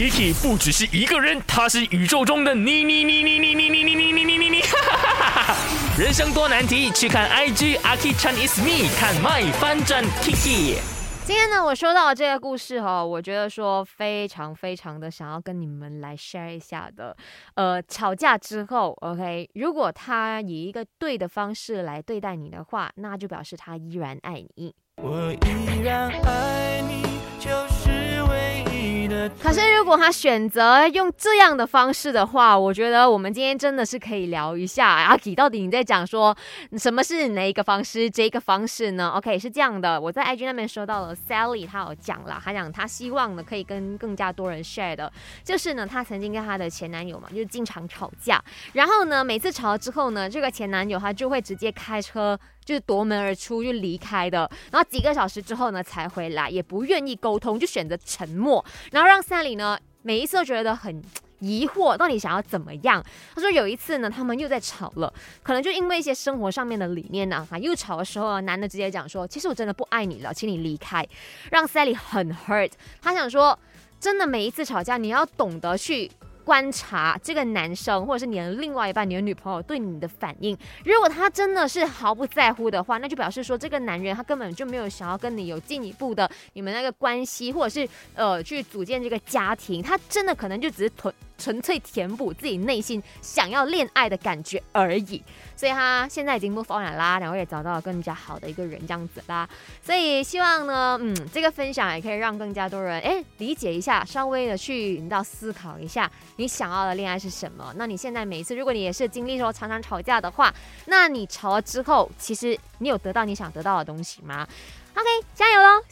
Kiki 不只是一个人，他是宇宙中的你你你你你你你你你你你你你，人生多难题，去看 IG Aki Chan is me，看 My 翻转 Kiki。今天呢，我收到这个故事哦，我觉得说非常非常的想要跟你们来 share 一下的。呃，吵架之后，OK，如果他以一个对的方式来对待你的话，那就表示他依然爱你。我依然爱你，可是如果他选择用这样的方式的话，我觉得我们今天真的是可以聊一下阿 K 到底你在讲说什么是哪一个方式？这个方式呢？OK，是这样的，我在 IG 那边收到了 Sally，她有讲了，她讲她希望呢可以跟更加多人 share 的，就是呢她曾经跟她的前男友嘛，就是经常吵架，然后呢每次吵了之后呢，这个前男友他就会直接开车。就是夺门而出就离开的，然后几个小时之后呢才回来，也不愿意沟通，就选择沉默，然后让 Sally 呢每一次都觉得很疑惑，到底想要怎么样？他说有一次呢，他们又在吵了，可能就因为一些生活上面的理念呢，啊，又吵的时候，男的直接讲说，其实我真的不爱你了，请你离开，让 Sally 很 hurt。他想说，真的每一次吵架，你要懂得去。观察这个男生，或者是你的另外一半，你的女朋友对你的反应。如果他真的是毫不在乎的话，那就表示说这个男人他根本就没有想要跟你有进一步的你们那个关系，或者是呃去组建这个家庭。他真的可能就只是纯纯粹填补自己内心想要恋爱的感觉而已。所以他现在已经不发展啦，两位也找到了更加好的一个人这样子啦。所以希望呢，嗯，这个分享也可以让更加多人哎理解一下，稍微的去引导思考一下。你想要的恋爱是什么？那你现在每一次，如果你也是经历说常常吵架的话，那你吵了之后，其实你有得到你想得到的东西吗？OK，加油喽！